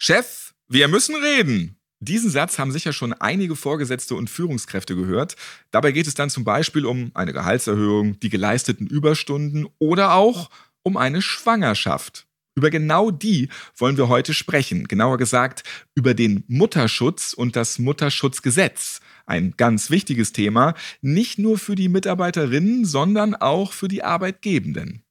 Chef, wir müssen reden. Diesen Satz haben sicher schon einige Vorgesetzte und Führungskräfte gehört. Dabei geht es dann zum Beispiel um eine Gehaltserhöhung, die geleisteten Überstunden oder auch um eine Schwangerschaft. Über genau die wollen wir heute sprechen. Genauer gesagt über den Mutterschutz und das Mutterschutzgesetz. Ein ganz wichtiges Thema, nicht nur für die Mitarbeiterinnen, sondern auch für die Arbeitgebenden.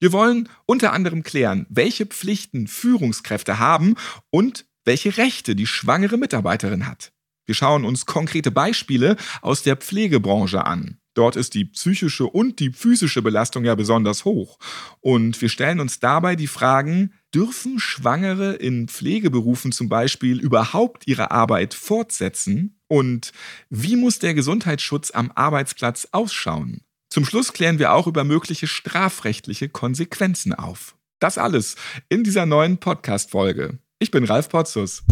Wir wollen unter anderem klären, welche Pflichten Führungskräfte haben und welche Rechte die schwangere Mitarbeiterin hat. Wir schauen uns konkrete Beispiele aus der Pflegebranche an. Dort ist die psychische und die physische Belastung ja besonders hoch. Und wir stellen uns dabei die Fragen, dürfen Schwangere in Pflegeberufen zum Beispiel überhaupt ihre Arbeit fortsetzen? Und wie muss der Gesundheitsschutz am Arbeitsplatz ausschauen? Zum Schluss klären wir auch über mögliche strafrechtliche Konsequenzen auf. Das alles in dieser neuen Podcast-Folge. Ich bin Ralf Potzus.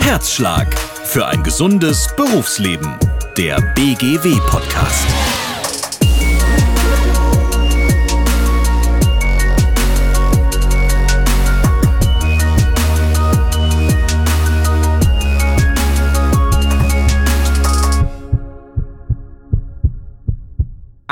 Herzschlag für ein gesundes Berufsleben. Der BGW-Podcast.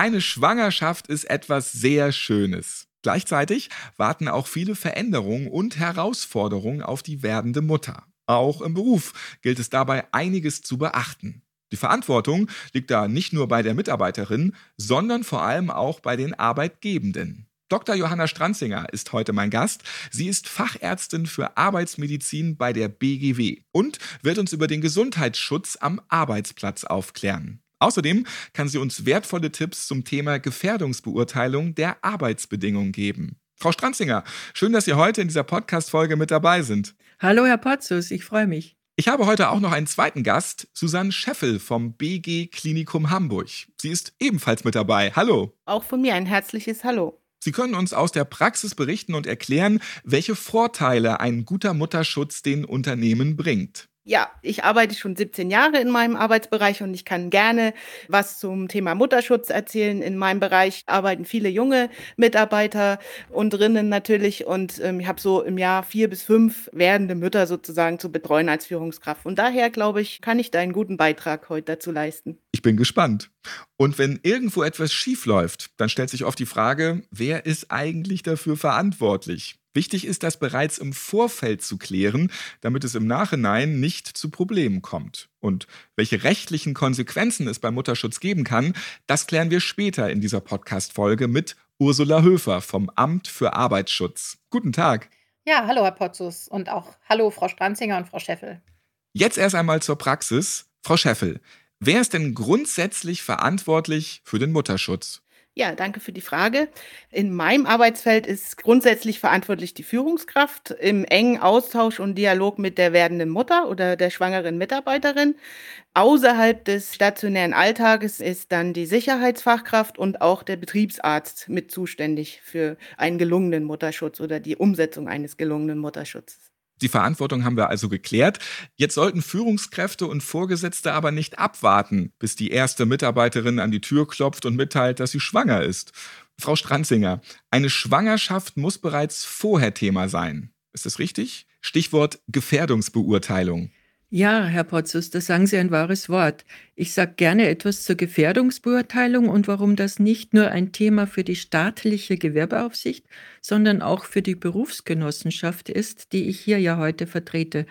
Eine Schwangerschaft ist etwas sehr Schönes. Gleichzeitig warten auch viele Veränderungen und Herausforderungen auf die werdende Mutter. Auch im Beruf gilt es dabei einiges zu beachten. Die Verantwortung liegt da nicht nur bei der Mitarbeiterin, sondern vor allem auch bei den Arbeitgebenden. Dr. Johanna Stranzinger ist heute mein Gast. Sie ist Fachärztin für Arbeitsmedizin bei der BGW und wird uns über den Gesundheitsschutz am Arbeitsplatz aufklären. Außerdem kann sie uns wertvolle Tipps zum Thema Gefährdungsbeurteilung der Arbeitsbedingungen geben. Frau Stranzinger, schön, dass Sie heute in dieser Podcast-Folge mit dabei sind. Hallo, Herr Potzus, ich freue mich. Ich habe heute auch noch einen zweiten Gast, Susanne Scheffel vom BG Klinikum Hamburg. Sie ist ebenfalls mit dabei. Hallo. Auch von mir ein herzliches Hallo. Sie können uns aus der Praxis berichten und erklären, welche Vorteile ein guter Mutterschutz den Unternehmen bringt. Ja, ich arbeite schon 17 Jahre in meinem Arbeitsbereich und ich kann gerne was zum Thema Mutterschutz erzählen. In meinem Bereich arbeiten viele junge Mitarbeiter und drinnen natürlich und ähm, ich habe so im Jahr vier bis fünf werdende Mütter sozusagen zu betreuen als Führungskraft. Von daher glaube ich, kann ich da einen guten Beitrag heute dazu leisten. Ich bin gespannt. Und wenn irgendwo etwas schief läuft, dann stellt sich oft die Frage, wer ist eigentlich dafür verantwortlich? Wichtig ist, das bereits im Vorfeld zu klären, damit es im Nachhinein nicht zu Problemen kommt. Und welche rechtlichen Konsequenzen es beim Mutterschutz geben kann, das klären wir später in dieser Podcast-Folge mit Ursula Höfer vom Amt für Arbeitsschutz. Guten Tag. Ja, hallo Herr Potzus und auch hallo Frau Stranzinger und Frau Scheffel. Jetzt erst einmal zur Praxis. Frau Scheffel, wer ist denn grundsätzlich verantwortlich für den Mutterschutz? Ja, danke für die Frage. In meinem Arbeitsfeld ist grundsätzlich verantwortlich die Führungskraft im engen Austausch und Dialog mit der werdenden Mutter oder der schwangeren Mitarbeiterin. Außerhalb des stationären Alltages ist dann die Sicherheitsfachkraft und auch der Betriebsarzt mit zuständig für einen gelungenen Mutterschutz oder die Umsetzung eines gelungenen Mutterschutzes. Die Verantwortung haben wir also geklärt. Jetzt sollten Führungskräfte und Vorgesetzte aber nicht abwarten, bis die erste Mitarbeiterin an die Tür klopft und mitteilt, dass sie schwanger ist. Frau Stranzinger, eine Schwangerschaft muss bereits vorher Thema sein. Ist das richtig? Stichwort Gefährdungsbeurteilung. Ja, Herr Potzus, da sagen Sie ein wahres Wort. Ich sage gerne etwas zur Gefährdungsbeurteilung und warum das nicht nur ein Thema für die staatliche Gewerbeaufsicht, sondern auch für die Berufsgenossenschaft ist, die ich hier ja heute vertrete.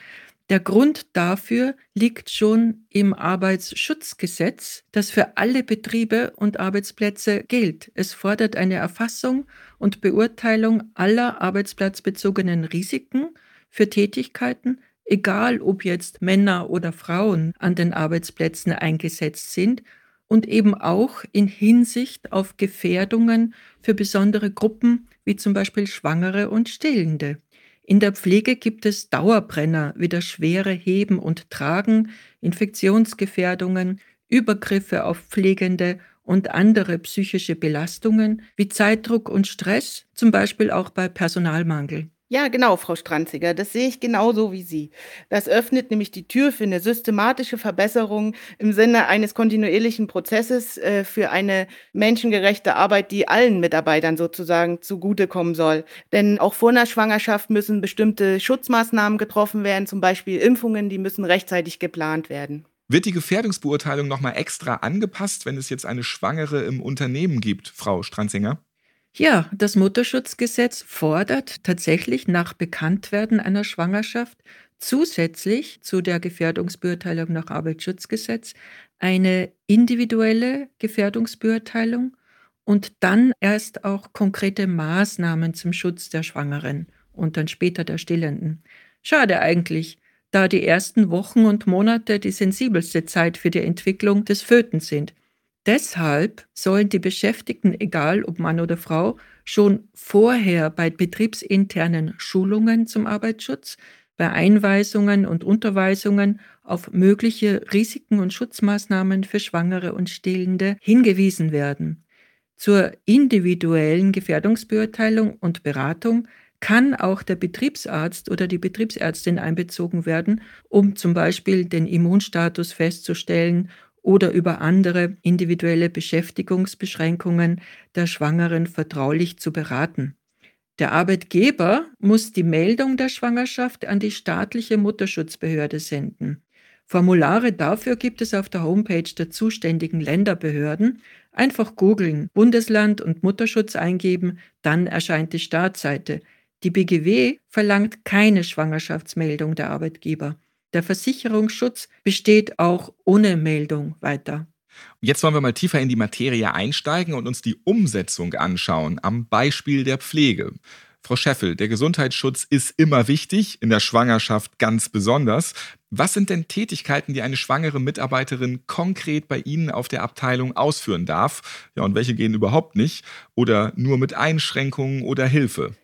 Der Grund dafür liegt schon im Arbeitsschutzgesetz, das für alle Betriebe und Arbeitsplätze gilt. Es fordert eine Erfassung und Beurteilung aller arbeitsplatzbezogenen Risiken für Tätigkeiten, egal ob jetzt Männer oder Frauen an den Arbeitsplätzen eingesetzt sind und eben auch in Hinsicht auf Gefährdungen für besondere Gruppen wie zum Beispiel Schwangere und Stillende. In der Pflege gibt es Dauerbrenner wie das schwere Heben und Tragen, Infektionsgefährdungen, Übergriffe auf Pflegende und andere psychische Belastungen wie Zeitdruck und Stress, zum Beispiel auch bei Personalmangel. Ja, genau, Frau Stranziger, das sehe ich genauso wie Sie. Das öffnet nämlich die Tür für eine systematische Verbesserung im Sinne eines kontinuierlichen Prozesses äh, für eine menschengerechte Arbeit, die allen Mitarbeitern sozusagen zugutekommen soll. Denn auch vor einer Schwangerschaft müssen bestimmte Schutzmaßnahmen getroffen werden, zum Beispiel Impfungen, die müssen rechtzeitig geplant werden. Wird die Gefährdungsbeurteilung nochmal extra angepasst, wenn es jetzt eine Schwangere im Unternehmen gibt, Frau Stranzinger? Ja, das Mutterschutzgesetz fordert tatsächlich nach Bekanntwerden einer Schwangerschaft zusätzlich zu der Gefährdungsbeurteilung nach Arbeitsschutzgesetz eine individuelle Gefährdungsbeurteilung und dann erst auch konkrete Maßnahmen zum Schutz der Schwangeren und dann später der Stillenden. Schade eigentlich, da die ersten Wochen und Monate die sensibelste Zeit für die Entwicklung des Föten sind. Deshalb sollen die Beschäftigten, egal ob Mann oder Frau, schon vorher bei betriebsinternen Schulungen zum Arbeitsschutz, bei Einweisungen und Unterweisungen auf mögliche Risiken und Schutzmaßnahmen für Schwangere und Stillende hingewiesen werden. Zur individuellen Gefährdungsbeurteilung und Beratung kann auch der Betriebsarzt oder die Betriebsärztin einbezogen werden, um zum Beispiel den Immunstatus festzustellen oder über andere individuelle Beschäftigungsbeschränkungen der Schwangeren vertraulich zu beraten. Der Arbeitgeber muss die Meldung der Schwangerschaft an die staatliche Mutterschutzbehörde senden. Formulare dafür gibt es auf der Homepage der zuständigen Länderbehörden. Einfach googeln, Bundesland und Mutterschutz eingeben, dann erscheint die Startseite. Die BGW verlangt keine Schwangerschaftsmeldung der Arbeitgeber. Der Versicherungsschutz besteht auch ohne Meldung weiter. Jetzt wollen wir mal tiefer in die Materie einsteigen und uns die Umsetzung anschauen, am Beispiel der Pflege. Frau Scheffel, der Gesundheitsschutz ist immer wichtig, in der Schwangerschaft ganz besonders. Was sind denn Tätigkeiten, die eine schwangere Mitarbeiterin konkret bei Ihnen auf der Abteilung ausführen darf? Ja, und welche gehen überhaupt nicht? Oder nur mit Einschränkungen oder Hilfe?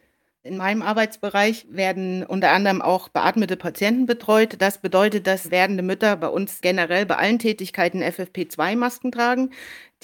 In meinem Arbeitsbereich werden unter anderem auch beatmete Patienten betreut. Das bedeutet, dass werdende Mütter bei uns generell bei allen Tätigkeiten FFP2-Masken tragen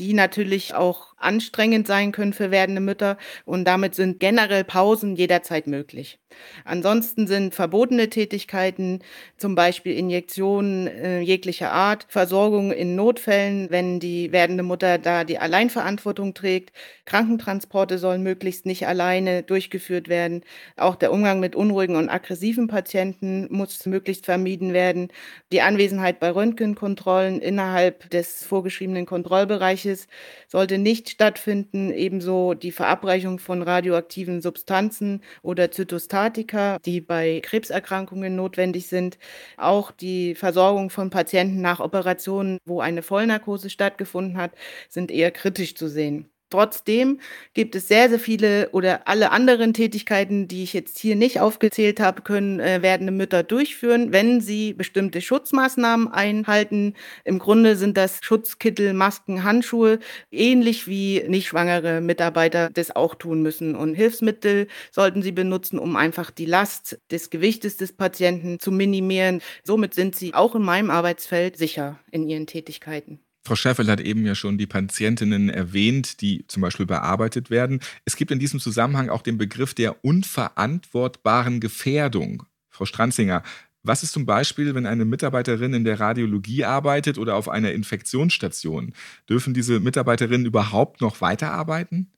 die natürlich auch anstrengend sein können für werdende Mütter. Und damit sind generell Pausen jederzeit möglich. Ansonsten sind verbotene Tätigkeiten, zum Beispiel Injektionen äh, jeglicher Art, Versorgung in Notfällen, wenn die werdende Mutter da die Alleinverantwortung trägt. Krankentransporte sollen möglichst nicht alleine durchgeführt werden. Auch der Umgang mit unruhigen und aggressiven Patienten muss möglichst vermieden werden. Die Anwesenheit bei Röntgenkontrollen innerhalb des vorgeschriebenen Kontrollbereiches Ähnliches sollte nicht stattfinden. Ebenso die Verabreichung von radioaktiven Substanzen oder Zytostatika, die bei Krebserkrankungen notwendig sind. Auch die Versorgung von Patienten nach Operationen, wo eine Vollnarkose stattgefunden hat, sind eher kritisch zu sehen. Trotzdem gibt es sehr, sehr viele oder alle anderen Tätigkeiten, die ich jetzt hier nicht aufgezählt habe, können äh, werdende Mütter durchführen, wenn sie bestimmte Schutzmaßnahmen einhalten. Im Grunde sind das Schutzkittel, Masken, Handschuhe, ähnlich wie nicht schwangere Mitarbeiter das auch tun müssen. Und Hilfsmittel sollten sie benutzen, um einfach die Last des Gewichtes des Patienten zu minimieren. Somit sind sie auch in meinem Arbeitsfeld sicher in ihren Tätigkeiten. Frau Schäffel hat eben ja schon die Patientinnen erwähnt, die zum Beispiel bearbeitet werden. Es gibt in diesem Zusammenhang auch den Begriff der unverantwortbaren Gefährdung. Frau Stranzinger, was ist zum Beispiel, wenn eine Mitarbeiterin in der Radiologie arbeitet oder auf einer Infektionsstation? Dürfen diese Mitarbeiterinnen überhaupt noch weiterarbeiten?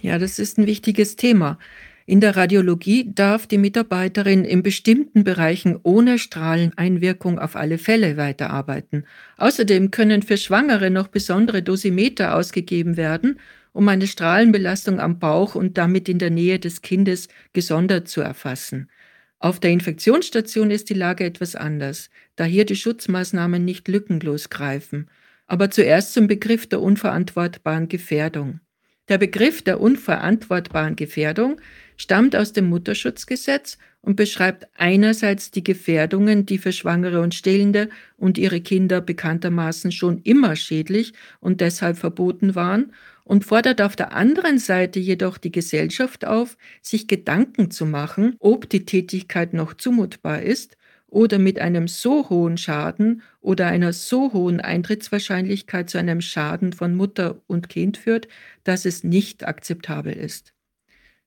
Ja, das ist ein wichtiges Thema. In der Radiologie darf die Mitarbeiterin in bestimmten Bereichen ohne Strahleneinwirkung auf alle Fälle weiterarbeiten. Außerdem können für Schwangere noch besondere Dosimeter ausgegeben werden, um eine Strahlenbelastung am Bauch und damit in der Nähe des Kindes gesondert zu erfassen. Auf der Infektionsstation ist die Lage etwas anders, da hier die Schutzmaßnahmen nicht lückenlos greifen. Aber zuerst zum Begriff der unverantwortbaren Gefährdung. Der Begriff der unverantwortbaren Gefährdung stammt aus dem Mutterschutzgesetz und beschreibt einerseits die Gefährdungen, die für Schwangere und Stillende und ihre Kinder bekanntermaßen schon immer schädlich und deshalb verboten waren, und fordert auf der anderen Seite jedoch die Gesellschaft auf, sich Gedanken zu machen, ob die Tätigkeit noch zumutbar ist oder mit einem so hohen Schaden oder einer so hohen Eintrittswahrscheinlichkeit zu einem Schaden von Mutter und Kind führt, dass es nicht akzeptabel ist.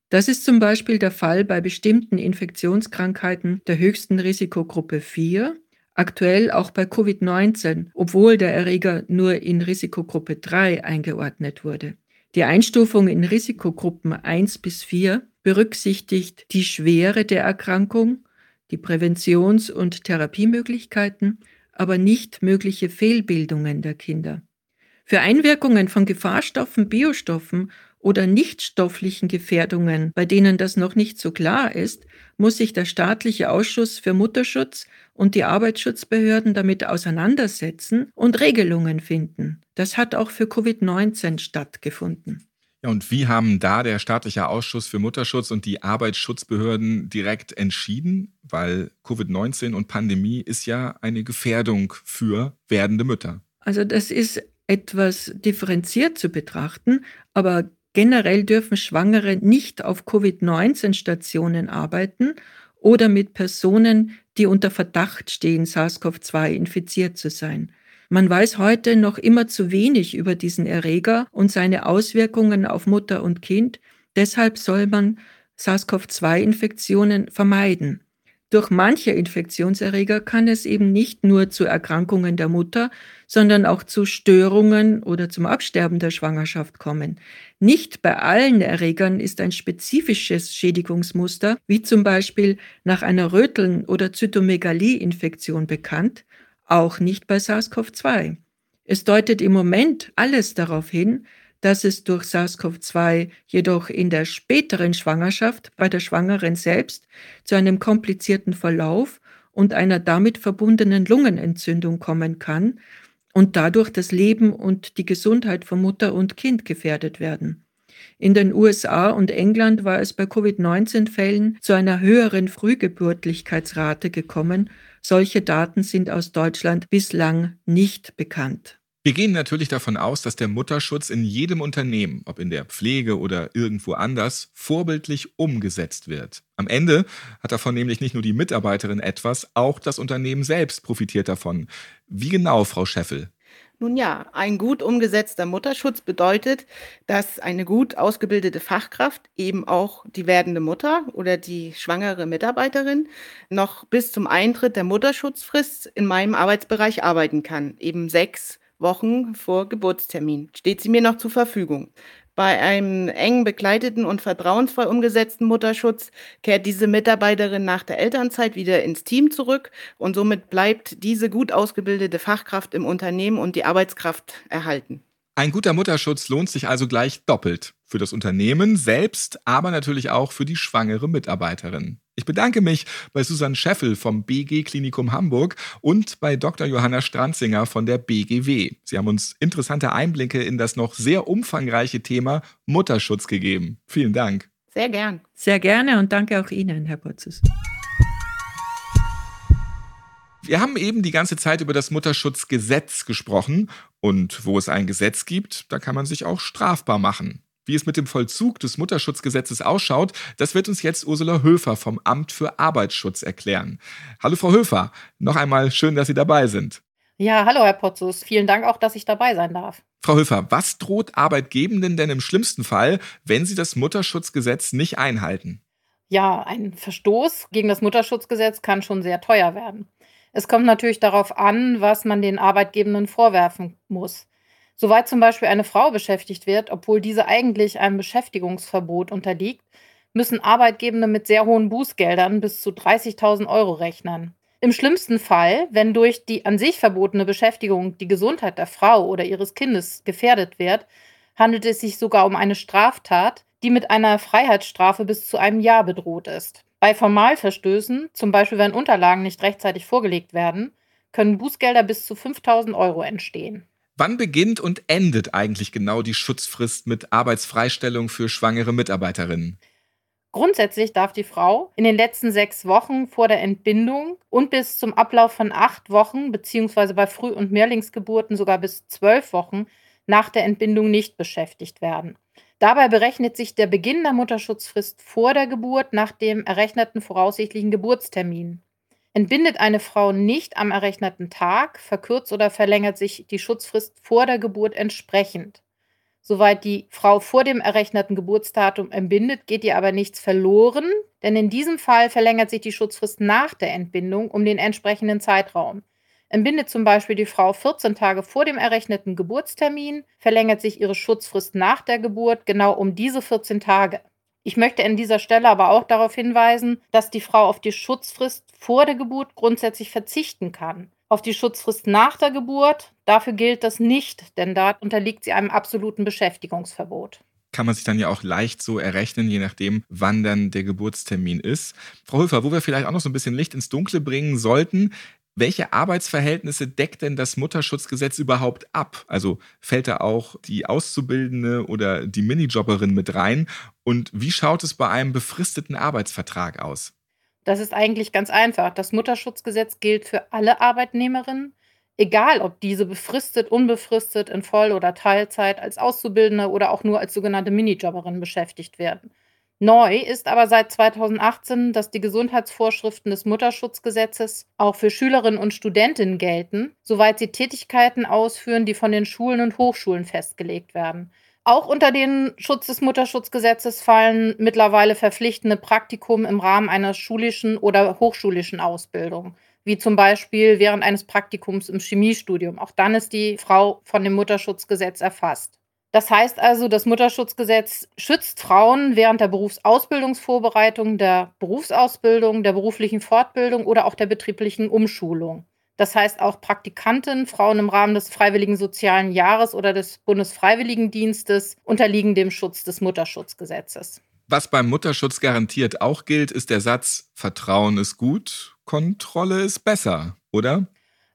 Das ist zum Beispiel der Fall bei bestimmten Infektionskrankheiten der höchsten Risikogruppe 4, aktuell auch bei Covid-19, obwohl der Erreger nur in Risikogruppe 3 eingeordnet wurde. Die Einstufung in Risikogruppen 1 bis 4 berücksichtigt die Schwere der Erkrankung, die Präventions- und Therapiemöglichkeiten, aber nicht mögliche Fehlbildungen der Kinder. Für Einwirkungen von Gefahrstoffen, Biostoffen oder nichtstofflichen Gefährdungen, bei denen das noch nicht so klar ist, muss sich der staatliche Ausschuss für Mutterschutz und die Arbeitsschutzbehörden damit auseinandersetzen und Regelungen finden. Das hat auch für Covid-19 stattgefunden. Ja, und wie haben da der staatliche Ausschuss für Mutterschutz und die Arbeitsschutzbehörden direkt entschieden? Weil Covid-19 und Pandemie ist ja eine Gefährdung für werdende Mütter. Also das ist etwas differenziert zu betrachten, aber Generell dürfen Schwangere nicht auf Covid-19-Stationen arbeiten oder mit Personen, die unter Verdacht stehen, SARS-CoV-2 infiziert zu sein. Man weiß heute noch immer zu wenig über diesen Erreger und seine Auswirkungen auf Mutter und Kind. Deshalb soll man SARS-CoV-2-Infektionen vermeiden. Durch manche Infektionserreger kann es eben nicht nur zu Erkrankungen der Mutter, sondern auch zu Störungen oder zum Absterben der Schwangerschaft kommen. Nicht bei allen Erregern ist ein spezifisches Schädigungsmuster, wie zum Beispiel nach einer Röteln- oder Zytomegalie-Infektion bekannt, auch nicht bei SARS-CoV-2. Es deutet im Moment alles darauf hin, dass es durch SARS-CoV-2 jedoch in der späteren Schwangerschaft bei der Schwangeren selbst zu einem komplizierten Verlauf und einer damit verbundenen Lungenentzündung kommen kann und dadurch das Leben und die Gesundheit von Mutter und Kind gefährdet werden. In den USA und England war es bei Covid-19-Fällen zu einer höheren Frühgeburtlichkeitsrate gekommen. Solche Daten sind aus Deutschland bislang nicht bekannt. Wir gehen natürlich davon aus, dass der Mutterschutz in jedem Unternehmen, ob in der Pflege oder irgendwo anders, vorbildlich umgesetzt wird. Am Ende hat davon nämlich nicht nur die Mitarbeiterin etwas, auch das Unternehmen selbst profitiert davon. Wie genau, Frau Scheffel? Nun ja, ein gut umgesetzter Mutterschutz bedeutet, dass eine gut ausgebildete Fachkraft, eben auch die werdende Mutter oder die schwangere Mitarbeiterin, noch bis zum Eintritt der Mutterschutzfrist in meinem Arbeitsbereich arbeiten kann, eben sechs Wochen vor Geburtstermin steht sie mir noch zur Verfügung. Bei einem eng begleiteten und vertrauensvoll umgesetzten Mutterschutz kehrt diese Mitarbeiterin nach der Elternzeit wieder ins Team zurück und somit bleibt diese gut ausgebildete Fachkraft im Unternehmen und die Arbeitskraft erhalten. Ein guter Mutterschutz lohnt sich also gleich doppelt. Für das Unternehmen selbst, aber natürlich auch für die schwangere Mitarbeiterin. Ich bedanke mich bei Susanne Scheffel vom BG Klinikum Hamburg und bei Dr. Johanna Stranzinger von der BGW. Sie haben uns interessante Einblicke in das noch sehr umfangreiche Thema Mutterschutz gegeben. Vielen Dank. Sehr gern. Sehr gerne und danke auch Ihnen, Herr Potzus. Wir haben eben die ganze Zeit über das Mutterschutzgesetz gesprochen und wo es ein Gesetz gibt, da kann man sich auch strafbar machen. Wie es mit dem Vollzug des Mutterschutzgesetzes ausschaut, das wird uns jetzt Ursula Höfer vom Amt für Arbeitsschutz erklären. Hallo Frau Höfer, noch einmal schön, dass Sie dabei sind. Ja, hallo Herr Potzus, vielen Dank auch, dass ich dabei sein darf. Frau Höfer, was droht Arbeitgebenden denn im schlimmsten Fall, wenn sie das Mutterschutzgesetz nicht einhalten? Ja, ein Verstoß gegen das Mutterschutzgesetz kann schon sehr teuer werden. Es kommt natürlich darauf an, was man den Arbeitgebenden vorwerfen muss. Soweit zum Beispiel eine Frau beschäftigt wird, obwohl diese eigentlich einem Beschäftigungsverbot unterliegt, müssen Arbeitgebende mit sehr hohen Bußgeldern bis zu 30.000 Euro rechnen. Im schlimmsten Fall, wenn durch die an sich verbotene Beschäftigung die Gesundheit der Frau oder ihres Kindes gefährdet wird, handelt es sich sogar um eine Straftat, die mit einer Freiheitsstrafe bis zu einem Jahr bedroht ist. Bei Formalverstößen, zum Beispiel wenn Unterlagen nicht rechtzeitig vorgelegt werden, können Bußgelder bis zu 5000 Euro entstehen. Wann beginnt und endet eigentlich genau die Schutzfrist mit Arbeitsfreistellung für schwangere Mitarbeiterinnen? Grundsätzlich darf die Frau in den letzten sechs Wochen vor der Entbindung und bis zum Ablauf von acht Wochen, beziehungsweise bei Früh- und Mehrlingsgeburten sogar bis zwölf Wochen nach der Entbindung nicht beschäftigt werden. Dabei berechnet sich der Beginn der Mutterschutzfrist vor der Geburt nach dem errechneten voraussichtlichen Geburtstermin. Entbindet eine Frau nicht am errechneten Tag, verkürzt oder verlängert sich die Schutzfrist vor der Geburt entsprechend. Soweit die Frau vor dem errechneten Geburtsdatum entbindet, geht ihr aber nichts verloren, denn in diesem Fall verlängert sich die Schutzfrist nach der Entbindung um den entsprechenden Zeitraum. Entbindet zum Beispiel die Frau 14 Tage vor dem errechneten Geburtstermin, verlängert sich ihre Schutzfrist nach der Geburt genau um diese 14 Tage. Ich möchte an dieser Stelle aber auch darauf hinweisen, dass die Frau auf die Schutzfrist vor der Geburt grundsätzlich verzichten kann auf die Schutzfrist nach der Geburt. Dafür gilt das nicht, denn da unterliegt sie einem absoluten Beschäftigungsverbot. Kann man sich dann ja auch leicht so errechnen, je nachdem, wann dann der Geburtstermin ist. Frau Höfer, wo wir vielleicht auch noch so ein bisschen Licht ins Dunkle bringen sollten, welche Arbeitsverhältnisse deckt denn das Mutterschutzgesetz überhaupt ab? Also fällt da auch die Auszubildende oder die Minijobberin mit rein? Und wie schaut es bei einem befristeten Arbeitsvertrag aus? Das ist eigentlich ganz einfach. Das Mutterschutzgesetz gilt für alle Arbeitnehmerinnen, egal ob diese befristet, unbefristet, in Voll- oder Teilzeit, als Auszubildende oder auch nur als sogenannte Minijobberin beschäftigt werden. Neu ist aber seit 2018, dass die Gesundheitsvorschriften des Mutterschutzgesetzes auch für Schülerinnen und Studentinnen gelten, soweit sie Tätigkeiten ausführen, die von den Schulen und Hochschulen festgelegt werden. Auch unter den Schutz des Mutterschutzgesetzes fallen mittlerweile verpflichtende Praktikum im Rahmen einer schulischen oder hochschulischen Ausbildung, wie zum Beispiel während eines Praktikums im Chemiestudium. Auch dann ist die Frau von dem Mutterschutzgesetz erfasst. Das heißt also, das Mutterschutzgesetz schützt Frauen während der Berufsausbildungsvorbereitung, der Berufsausbildung, der beruflichen Fortbildung oder auch der betrieblichen Umschulung. Das heißt auch Praktikanten, Frauen im Rahmen des Freiwilligen Sozialen Jahres oder des Bundesfreiwilligendienstes unterliegen dem Schutz des Mutterschutzgesetzes. Was beim Mutterschutz garantiert auch gilt, ist der Satz, Vertrauen ist gut, Kontrolle ist besser, oder?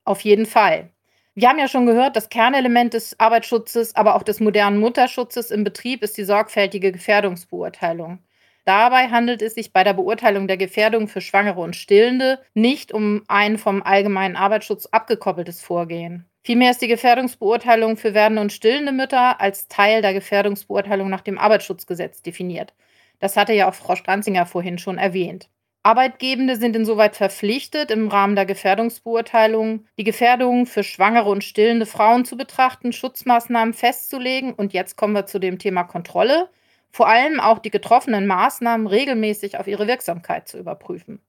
Auf jeden Fall. Wir haben ja schon gehört, das Kernelement des Arbeitsschutzes, aber auch des modernen Mutterschutzes im Betrieb ist die sorgfältige Gefährdungsbeurteilung. Dabei handelt es sich bei der Beurteilung der Gefährdung für Schwangere und Stillende nicht um ein vom allgemeinen Arbeitsschutz abgekoppeltes Vorgehen. Vielmehr ist die Gefährdungsbeurteilung für werdende und stillende Mütter als Teil der Gefährdungsbeurteilung nach dem Arbeitsschutzgesetz definiert. Das hatte ja auch Frau Stranzinger vorhin schon erwähnt. Arbeitgebende sind insoweit verpflichtet, im Rahmen der Gefährdungsbeurteilung die Gefährdung für schwangere und stillende Frauen zu betrachten, Schutzmaßnahmen festzulegen. Und jetzt kommen wir zu dem Thema Kontrolle vor allem auch die getroffenen Maßnahmen regelmäßig auf ihre Wirksamkeit zu überprüfen.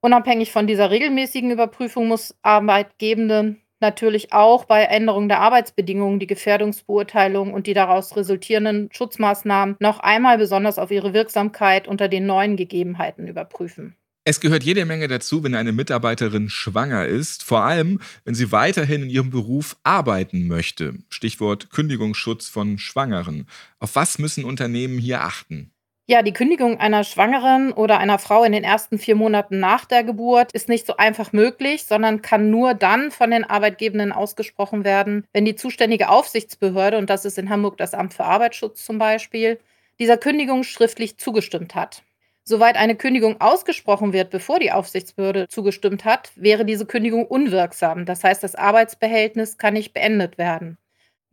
Unabhängig von dieser regelmäßigen Überprüfung muss Arbeitgebende natürlich auch bei Änderung der Arbeitsbedingungen die Gefährdungsbeurteilung und die daraus resultierenden Schutzmaßnahmen noch einmal besonders auf ihre Wirksamkeit unter den neuen Gegebenheiten überprüfen. Es gehört jede Menge dazu, wenn eine Mitarbeiterin schwanger ist, vor allem wenn sie weiterhin in ihrem Beruf arbeiten möchte. Stichwort Kündigungsschutz von Schwangeren. Auf was müssen Unternehmen hier achten? Ja, die Kündigung einer Schwangeren oder einer Frau in den ersten vier Monaten nach der Geburt ist nicht so einfach möglich, sondern kann nur dann von den Arbeitgebenden ausgesprochen werden, wenn die zuständige Aufsichtsbehörde, und das ist in Hamburg das Amt für Arbeitsschutz zum Beispiel, dieser Kündigung schriftlich zugestimmt hat. Soweit eine Kündigung ausgesprochen wird, bevor die Aufsichtsbehörde zugestimmt hat, wäre diese Kündigung unwirksam. Das heißt, das Arbeitsbehältnis kann nicht beendet werden.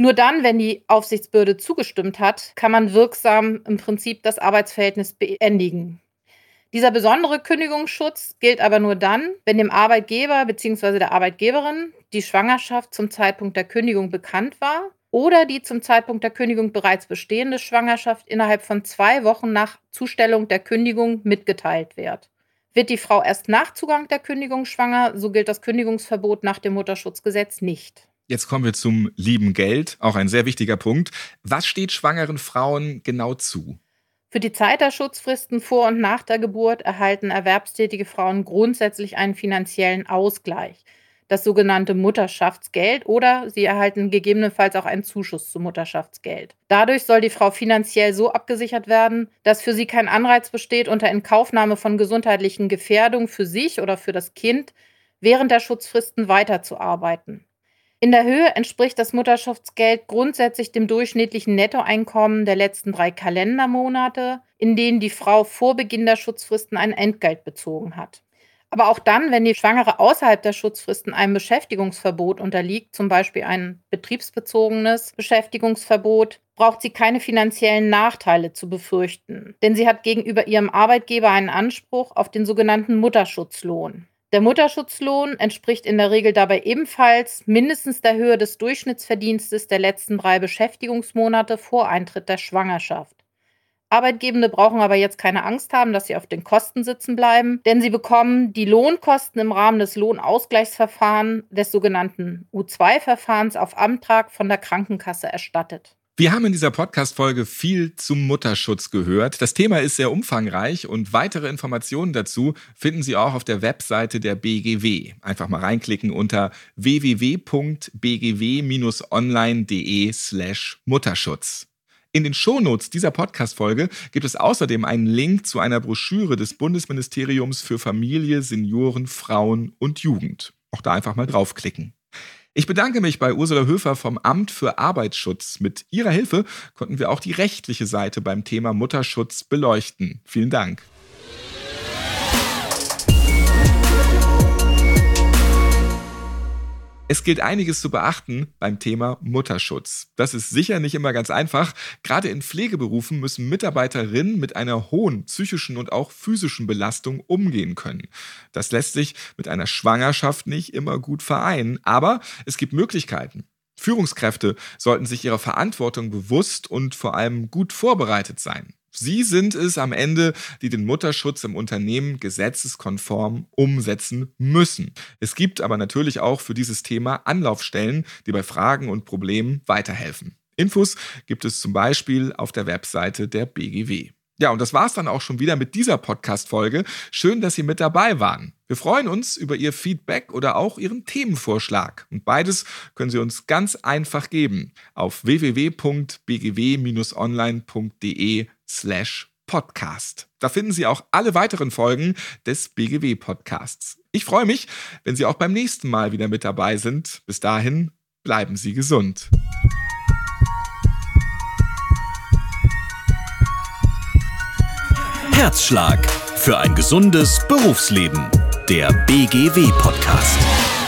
Nur dann, wenn die Aufsichtsbehörde zugestimmt hat, kann man wirksam im Prinzip das Arbeitsverhältnis beendigen. Dieser besondere Kündigungsschutz gilt aber nur dann, wenn dem Arbeitgeber bzw. der Arbeitgeberin die Schwangerschaft zum Zeitpunkt der Kündigung bekannt war oder die zum Zeitpunkt der Kündigung bereits bestehende Schwangerschaft innerhalb von zwei Wochen nach Zustellung der Kündigung mitgeteilt wird. Wird die Frau erst nach Zugang der Kündigung schwanger, so gilt das Kündigungsverbot nach dem Mutterschutzgesetz nicht. Jetzt kommen wir zum lieben Geld, auch ein sehr wichtiger Punkt. Was steht schwangeren Frauen genau zu? Für die Zeit der Schutzfristen vor und nach der Geburt erhalten erwerbstätige Frauen grundsätzlich einen finanziellen Ausgleich das sogenannte Mutterschaftsgeld oder sie erhalten gegebenenfalls auch einen Zuschuss zum Mutterschaftsgeld. Dadurch soll die Frau finanziell so abgesichert werden, dass für sie kein Anreiz besteht, unter Inkaufnahme von gesundheitlichen Gefährdungen für sich oder für das Kind während der Schutzfristen weiterzuarbeiten. In der Höhe entspricht das Mutterschaftsgeld grundsätzlich dem durchschnittlichen Nettoeinkommen der letzten drei Kalendermonate, in denen die Frau vor Beginn der Schutzfristen ein Entgelt bezogen hat. Aber auch dann, wenn die Schwangere außerhalb der Schutzfristen einem Beschäftigungsverbot unterliegt, zum Beispiel ein betriebsbezogenes Beschäftigungsverbot, braucht sie keine finanziellen Nachteile zu befürchten, denn sie hat gegenüber ihrem Arbeitgeber einen Anspruch auf den sogenannten Mutterschutzlohn. Der Mutterschutzlohn entspricht in der Regel dabei ebenfalls mindestens der Höhe des Durchschnittsverdienstes der letzten drei Beschäftigungsmonate vor Eintritt der Schwangerschaft. Arbeitgebende brauchen aber jetzt keine Angst haben, dass sie auf den Kosten sitzen bleiben, denn sie bekommen die Lohnkosten im Rahmen des Lohnausgleichsverfahrens des sogenannten U2-Verfahrens auf Antrag von der Krankenkasse erstattet. Wir haben in dieser Podcast-Folge viel zum Mutterschutz gehört. Das Thema ist sehr umfangreich und weitere Informationen dazu finden Sie auch auf der Webseite der BGW. Einfach mal reinklicken unter www.bgw-online.de slash Mutterschutz. In den Shownotes dieser Podcast-Folge gibt es außerdem einen Link zu einer Broschüre des Bundesministeriums für Familie, Senioren, Frauen und Jugend. Auch da einfach mal draufklicken. Ich bedanke mich bei Ursula Höfer vom Amt für Arbeitsschutz. Mit ihrer Hilfe konnten wir auch die rechtliche Seite beim Thema Mutterschutz beleuchten. Vielen Dank. Es gilt einiges zu beachten beim Thema Mutterschutz. Das ist sicher nicht immer ganz einfach. Gerade in Pflegeberufen müssen Mitarbeiterinnen mit einer hohen psychischen und auch physischen Belastung umgehen können. Das lässt sich mit einer Schwangerschaft nicht immer gut vereinen, aber es gibt Möglichkeiten. Führungskräfte sollten sich ihrer Verantwortung bewusst und vor allem gut vorbereitet sein. Sie sind es am Ende, die den Mutterschutz im Unternehmen gesetzeskonform umsetzen müssen. Es gibt aber natürlich auch für dieses Thema Anlaufstellen, die bei Fragen und Problemen weiterhelfen. Infos gibt es zum Beispiel auf der Webseite der BGW. Ja, und das war's dann auch schon wieder mit dieser Podcast-Folge. Schön, dass Sie mit dabei waren. Wir freuen uns über Ihr Feedback oder auch Ihren Themenvorschlag. Und beides können Sie uns ganz einfach geben auf www.bgw-online.de slash podcast. Da finden Sie auch alle weiteren Folgen des BGW Podcasts. Ich freue mich, wenn Sie auch beim nächsten Mal wieder mit dabei sind. Bis dahin, bleiben Sie gesund. Herzschlag für ein gesundes Berufsleben. Der BGW Podcast.